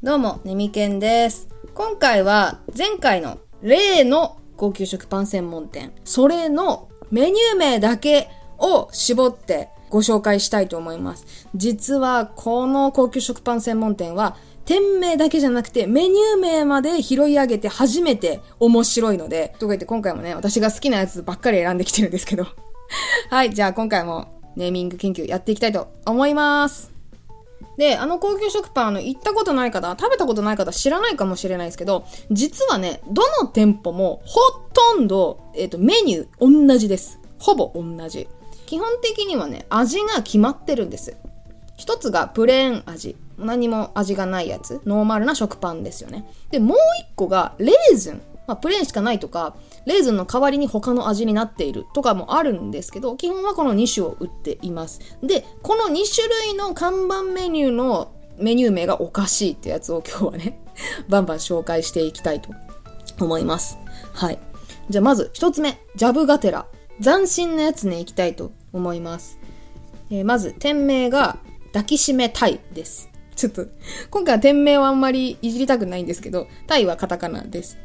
どうも、ねみけんです。今回は前回の例の高級食パン専門店、それのメニュー名だけを絞ってご紹介したいと思います。実はこの高級食パン専門店は店名だけじゃなくてメニュー名まで拾い上げて初めて面白いので、とか言って今回もね、私が好きなやつばっかり選んできてるんですけど。はい、じゃあ今回もネーミング研究やっていきたいと思います。で、あの高級食パン、あの、行ったことない方、食べたことない方知らないかもしれないですけど、実はね、どの店舗もほとんど、えっ、と、メニュー同じです。ほぼ同じ。基本的にはね、味が決まってるんです。一つがプレーン味。何も味がないやつ。ノーマルな食パンですよね。で、もう一個がレーズン。まあ、プレーンしかないとか、レーズンの代わりに他の味になっているとかもあるんですけど、基本はこの2種を売っています。で、この2種類の看板メニューのメニュー名がおかしいってやつを今日はね、バンバン紹介していきたいと思います。はい。じゃあまず一つ目、ジャブガテラ。斬新なやつね、いきたいと思います。えーまず、店名が抱きしめタイです。ちょっと、今回は店名はあんまりいじりたくないんですけど、タイはカタカナです。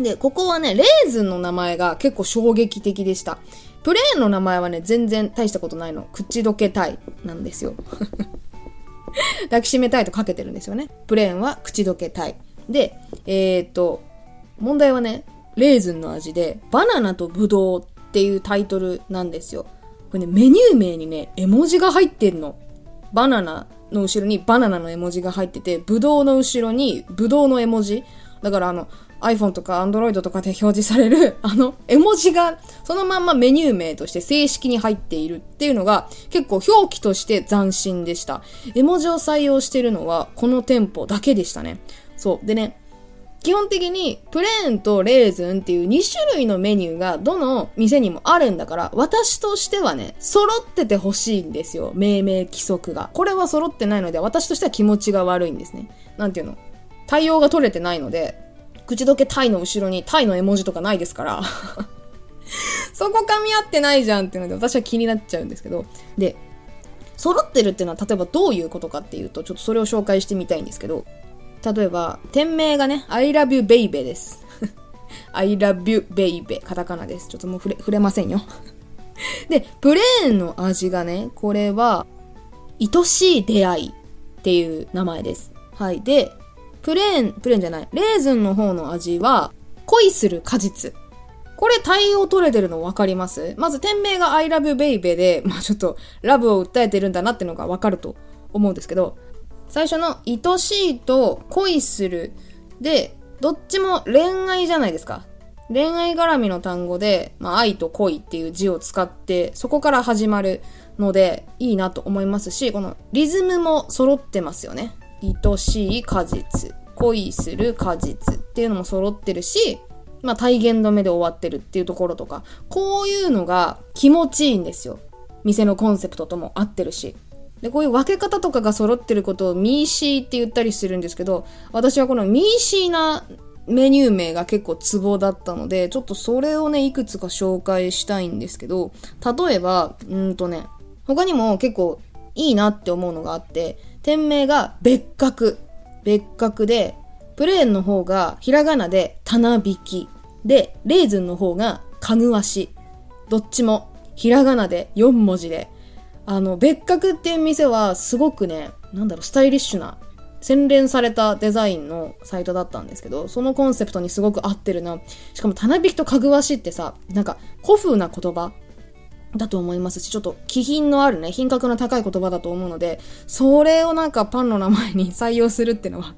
で、ここはね、レーズンの名前が結構衝撃的でした。プレーンの名前はね、全然大したことないの。口どけたいなんですよ。抱きしめたいとかけてるんですよね。プレーンは口どけたい。で、えー、っと、問題はね、レーズンの味で、バナナとブドウっていうタイトルなんですよ。これね、メニュー名にね、絵文字が入ってんの。バナナの後ろにバナナの絵文字が入ってて、ブドウの後ろにブドウの絵文字。だからあの、iPhone とか Android とかで表示される、あの、絵文字が、そのまんまメニュー名として正式に入っているっていうのが、結構表記として斬新でした。絵文字を採用してるのは、この店舗だけでしたね。そう。でね、基本的にプレーンとレーズンっていう2種類のメニューがどの店にもあるんだから、私としてはね、揃っててほしいんですよ。命名規則が。これは揃ってないので、私としては気持ちが悪いんですね。なんていうの？対応が取れてないので、口どけタイの後ろにタイの絵文字とかないですから。そこ噛み合ってないじゃんっていうので私は気になっちゃうんですけど。で、揃ってるっていうのは例えばどういうことかっていうと、ちょっとそれを紹介してみたいんですけど、例えば、店名がね、I love you baby です。I love you baby。カタカナです。ちょっともう触れ、触れませんよ。で、プレーンの味がね、これは、愛しい出会いっていう名前です。はい。で、プレーン、プレーンじゃない、レーズンの方の味は、恋する果実。これ対応取れてるの分かります？まず店名が I love baby で、まあちょっとラブを訴えてるんだなってのが分かると思うんですけど、最初の愛しいと恋するで、どっちも恋愛じゃないですか。恋愛絡みの単語で、まあ、愛と恋っていう字を使って、そこから始まるので、いいなと思いますし、このリズムも揃ってますよね。愛しい果実、恋する果実っていうのも揃ってるし、まあ、体言止めで終わってるっていうところとか、こういうのが気持ちいいんですよ。店のコンセプトとも合ってるし。で、こういう分け方とかが揃ってることをミーシーって言ったりするんですけど、私はこのミーシーなメニュー名が結構ツボだったので、ちょっとそれをね、いくつか紹介したいんですけど、例えば、うんとね、他にも結構いいなって思うのがあって、店名が別格。別格で、プレーンの方がひらがなで棚引き。で、レーズンの方がかぐわし。どっちもひらがなで4文字で。あの、別格っていう店はすごくね、なんだろう、スタイリッシュな、洗練されたデザインのサイトだったんですけど、そのコンセプトにすごく合ってるな。しかも、棚引きとかぐわしってさ、なんか、古風な言葉だと思いますし、ちょっと気品のあるね、品格の高い言葉だと思うので、それをなんかパンの名前に採用するってのは、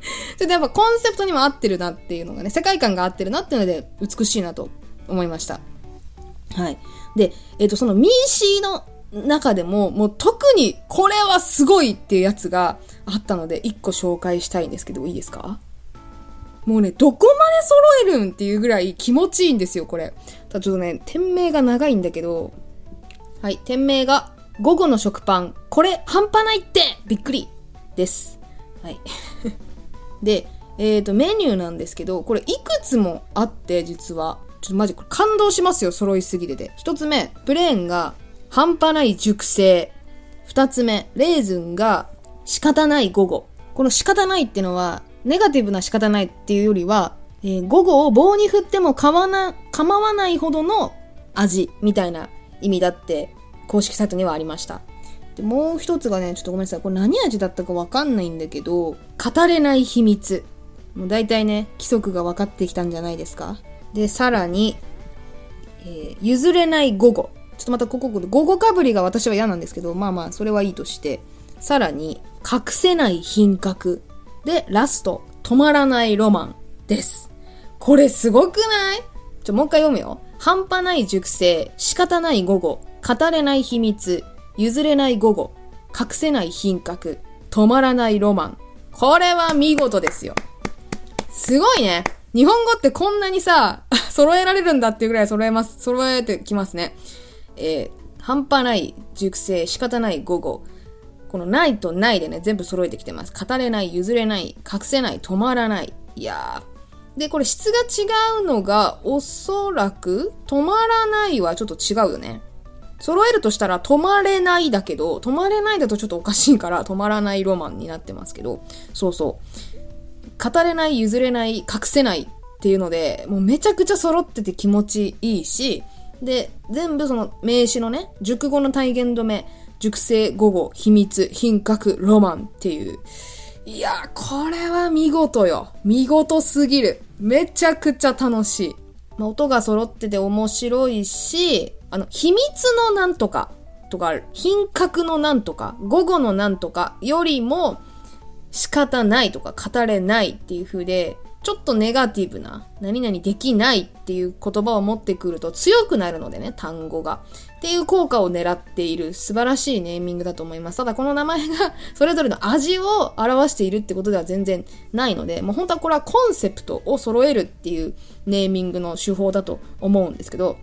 ちょっとやっぱコンセプトにも合ってるなっていうのがね、世界観が合ってるなっていうので、美しいなと思いました。はい。で、えっ、と、そのミーシーの中でも、もう特にこれはすごいっていうやつがあったので、一個紹介したいんですけど、いいですか？もうね、どこまで揃えるんっていうぐらい気持ちいいんですよ、これ。ただちょっとね、店名が長いんだけど、はい、店名が、午後の食パン、これ半端ないってびっくりです。はい。で、えっ、と、メニューなんですけど、これいくつもあって、実は。ちょっとマジこれ感動しますよ、揃いすぎてて。一つ目、プレーンが半端ない熟成。二つ目、レーズンが仕方ない午後。この仕方ないってのは、ネガティブな仕方ないっていうよりは、えー、午後を棒に振っても構わな、構わないほどの味みたいな意味だって公式サイトにはありました。でもう一つがね、ちょっとごめんなさい。これ何味だったかわかんないんだけど、語れない秘密。もう大体ね、規則が分かってきたんじゃないですか。で、さらに、えー、譲れない午後。ちょっとまたここ、午後かぶりが私は嫌なんですけど、まあまあ、それはいいとして。さらに、隠せない品格。で、ラスト、止まらないロマンです。これすごくない？ちょ、もう一回読むよ。半端ない熟成、仕方ない午後、語れない秘密、譲れない午後、隠せない品格、止まらないロマン。これは見事ですよ。すごいね。日本語ってこんなにさ、揃えられるんだっていうぐらい揃えます、揃えてきますね。えー、半端ない熟成、仕方ない午後。このないとないでね、全部揃えてきてます。語れない、譲れない、隠せない、止まらない。いやー。で、これ質が違うのが、おそらく、止まらないはちょっと違うよね。揃えるとしたら、止まれないだけど、止まれないだとちょっとおかしいから、止まらないロマンになってますけど、そうそう。語れない、譲れない、隠せないっていうので、もうめちゃくちゃ揃ってて気持ちいいし、で、全部その名詞のね、熟語の体現止め、熟成語語、秘密、品格、ロマンっていう。いや、これは見事よ。見事すぎる。めちゃくちゃ楽しい。まあ、音が揃ってて面白いし、あの、秘密のなんとかとか、品格のなんとか、午後のなんとかよりも仕方ないとか語れないっていう風で、ちょっとネガティブな、何々できないっていう言葉を持ってくると強くなるのでね、単語が。っていう効果を狙っている素晴らしいネーミングだと思います。ただこの名前が それぞれの味を表しているってことでは全然ないので、もう本当はこれはコンセプトを揃えるっていうネーミングの手法だと思うんですけど、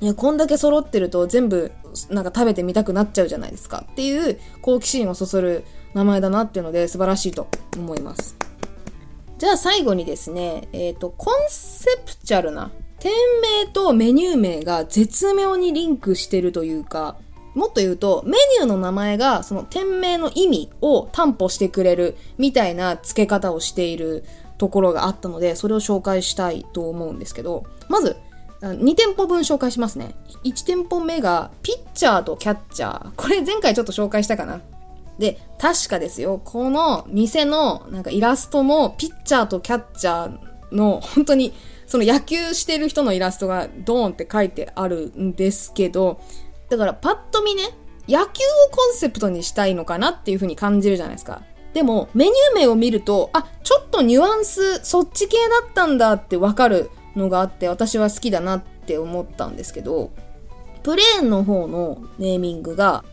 いや、こんだけ揃ってると全部なんか食べてみたくなっちゃうじゃないですかっていう好奇心をそそる名前だなっていうので素晴らしいと思います。じゃあ最後にですね、えっ、ー、と、コンセプチャルな、店名とメニュー名が絶妙にリンクしてるというか、もっと言うと、メニューの名前がその店名の意味を担保してくれるみたいな付け方をしているところがあったので、それを紹介したいと思うんですけど、まず、2店舗分紹介しますね。1店舗目が、ピッチャーとキャッチャー。これ前回ちょっと紹介したかな。で、確かですよ、この店のなんかイラストもピッチャーとキャッチャーの本当にその野球してる人のイラストがドーンって書いてあるんですけど、だからパッと見ね、野球をコンセプトにしたいのかなっていう風に感じるじゃないですか。でも、メニュー名を見ると、あ、ちょっとニュアンス、そっち系だったんだってわかるのがあって、私は好きだなって思ったんですけど、プレーンの方のネーミングが、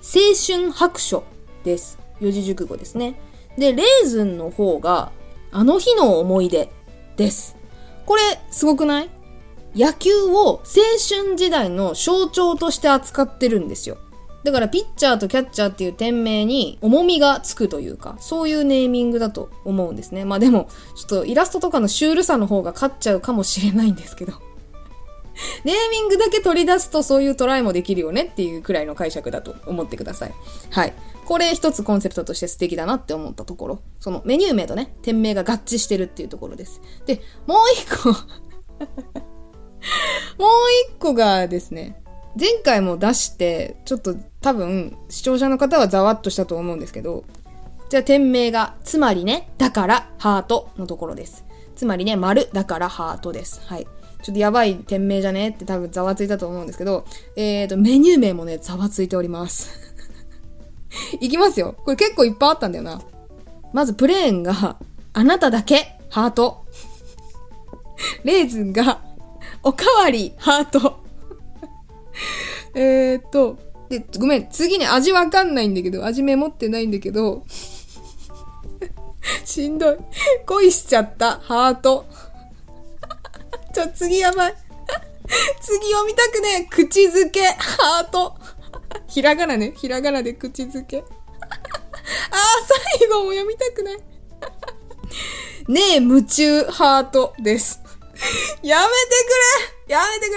青春白書です。四字熟語ですね。で、レーズンの方が、あの日の思い出です。これ、すごくない？野球を青春時代の象徴として扱ってるんですよ。だから、ピッチャーとキャッチャーっていう店名に重みがつくというか、そういうネーミングだと思うんですね。まあでも、ちょっとイラストとかのシュールさの方が勝っちゃうかもしれないんですけど。ネーミングだけ取り出すとそういうトライもできるよねっていうくらいの解釈だと思ってください。はい。これ一つコンセプトとして素敵だなって思ったところ。そのメニュー名とね、店名が合致してるっていうところです。で、もう一個 もう一個がですね、前回も出して、ちょっと多分視聴者の方はざわっとしたと思うんですけど、じゃあ店名が、つまりね、だからハートのところです。つまりね、丸だからハートです。はい。ちょっとやばい店名じゃね？って多分ざわついたと思うんですけど、えーと、メニュー名もね、ざわついております。いきますよ。これ結構いっぱいあったんだよな。まずプレーンが、あなただけ、ハート。レーズンが、おかわり、ハート。えっと、で、ごめん、次ね、味わかんないんだけど、味メモってないんだけど、しんどい。恋しちゃった、ハート。ちょ、次やばい。次読みたくねえ口づけ、ハート。ひらがなね。ひらがなで口づけ。ああ、最後も読みたくない。ねえ、夢中ハートです。やめてくれやめて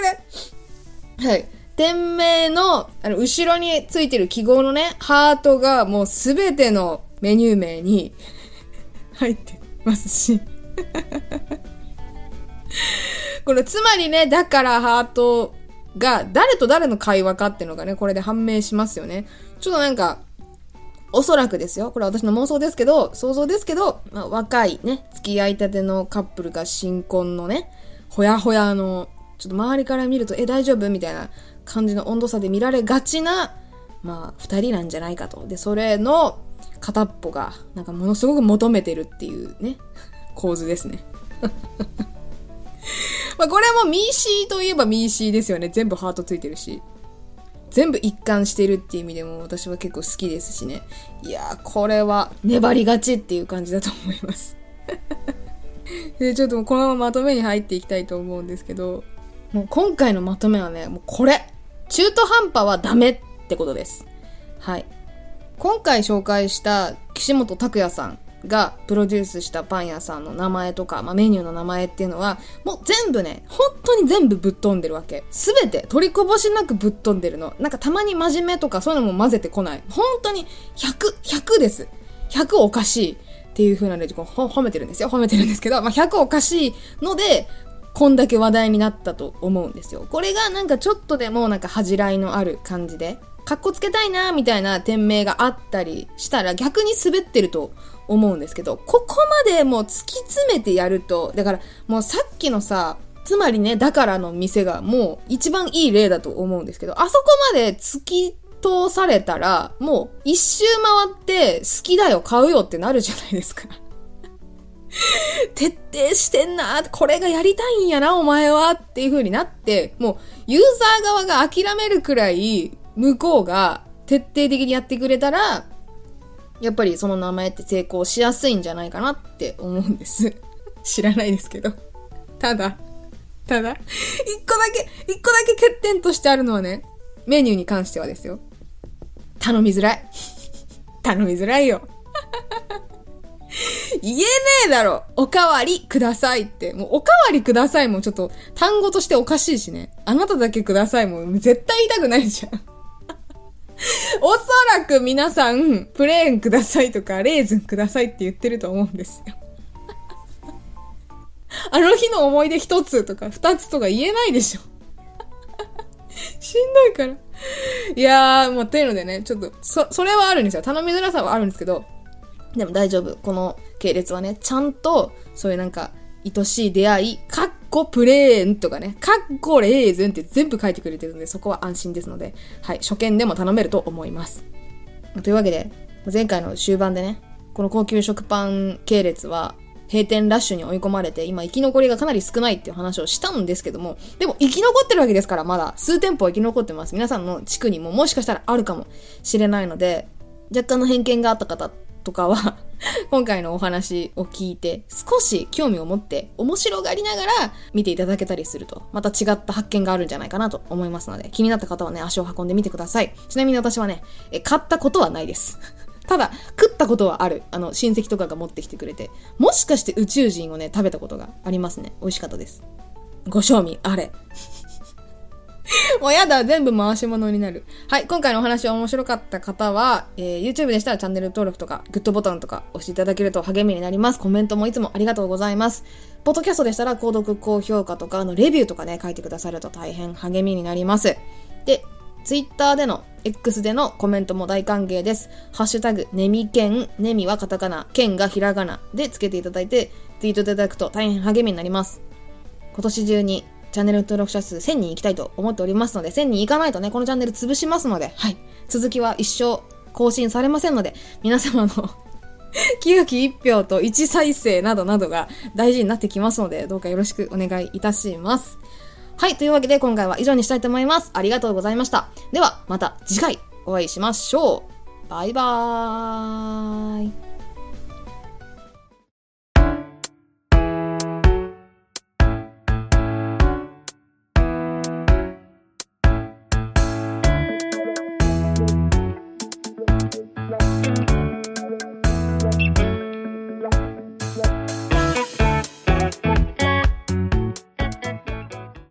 くれはい。店名の、あの、後ろについてる記号のね、ハートがもうすべてのメニュー名に入ってますし。これつまりね、だからハートが誰と誰の会話かっていうのがね、これで判明しますよね。ちょっとなんか、おそらくですよ。これ私の妄想ですけど、想像ですけど、まあ、若いね、付き合いたてのカップルが新婚のね、ほやほやの、ちょっと周りから見ると、え、大丈夫みたいな感じの温度差で見られがちな、まあ、二人なんじゃないかと。で、それの片っぽが、なんかものすごく求めてるっていうね、構図ですね。まあこれもミーシーといえばミーシーですよね。全部ハートついてるし。全部一貫してるっていう意味でも私は結構好きですしね。いやー、これは粘りがちっていう感じだと思います。で、ちょっとこのまままとめに入っていきたいと思うんですけど、もう今回のまとめはね、もうこれ中途半端はダメってことです。はい。今回紹介した岸本拓也さんがプロデュースしたパン屋さんの名前とか、まあ、メニューの名前っていうのは、もう全部ね、本当に全部ぶっ飛んでるわけ。すべて取りこぼしなくぶっ飛んでるの。なんかたまに真面目とかそういうのも混ぜてこない。本当に100、100です。100おかしいっていう風なね、こう褒めてるんですよ。褒めてるんですけど、まあ、100おかしいので、こんだけ話題になったと思うんですよ。これがなんかちょっとでもなんか恥じらいのある感じで、かっこつけたいなみたいな店名があったりしたら逆に滑ってると思うんですけど、ここまでもう突き詰めてやると、だからもうさっきのさ、つまりね、だからの店がもう一番いい例だと思うんですけど、あそこまで突き通されたら、もう一周回って好きだよ、買うよってなるじゃないですか。徹底してんな、これがやりたいんやな、お前はっていう風になって、もうユーザー側が諦めるくらい、向こうが徹底的にやってくれたら、やっぱりその名前って成功しやすいんじゃないかなって思うんです。知らないですけど。ただ、ただ、一個だけ、一個だけ欠点としてあるのはね、メニューに関してはですよ。頼みづらい。頼みづらいよ。言えねえだろおかわりくださいって。もうおかわりくださいもちょっと単語としておかしいしね。あなただけくださいも絶対言いたくないじゃん。おそらく皆さん、プレーンくださいとか、レーズンくださいって言ってると思うんですよ。あの日の思い出一つとか二つとか言えないでしょ。しんどいから。いやー、もう、っていうのでね、ちょっと、そ、それはあるんですよ。頼みづらさはあるんですけど、でも大丈夫。この系列はね、ちゃんと、そういうなんか、愛しい出会い、かっこプレーンとかね、かっこレーズンって全部書いてくれてるので、そこは安心ですので、はい、初見でも頼めると思います。というわけで、前回の終盤でね、この高級食パン系列は、閉店ラッシュに追い込まれて、今生き残りがかなり少ないっていう話をしたんですけども、でも生き残ってるわけですから、まだ数店舗生き残ってます。皆さんの地区にももしかしたらあるかもしれないので、若干の偏見があった方とかは 今回のお話を聞いて少し興味を持って面白がりながら見ていただけたりするとまた違った発見があるんじゃないかなと思いますので気になった方はね足を運んでみてください。ちなみに私はねえ買ったことはないです。ただ食ったことはある。あの親戚とかが持ってきてくれてもしかして宇宙人をね食べたことがありますね。美味しかったです。ご賞味あれ。もうやだ、全部回し物になる。はい、今回のお話面白かった方は、えー、YouTube でしたらチャンネル登録とか、グッドボタンとか押していただけると励みになります。コメントもいつもありがとうございます。ポッドキャストでしたら、購読、高評価とか、あの、レビューとかね、書いてくださると大変励みになります。で、Twitter での X でのコメントも大歓迎です。ハッシュタグ、ネミケン、ネミはカタカナ、ケンがひらがなでつけていただいて、ツイートいただくと大変励みになります。今年中にチャンネル登録者数1000人行きたいと思っておりますので、1000人行かないとね、このチャンネル潰しますので、はい。続きは一生更新されませんので、皆様の9期1票と1再生などなどが大事になってきますので、どうかよろしくお願いいたします。はい。というわけで今回は以上にしたいと思います。ありがとうございました。では、また次回お会いしましょう。バイバーイ。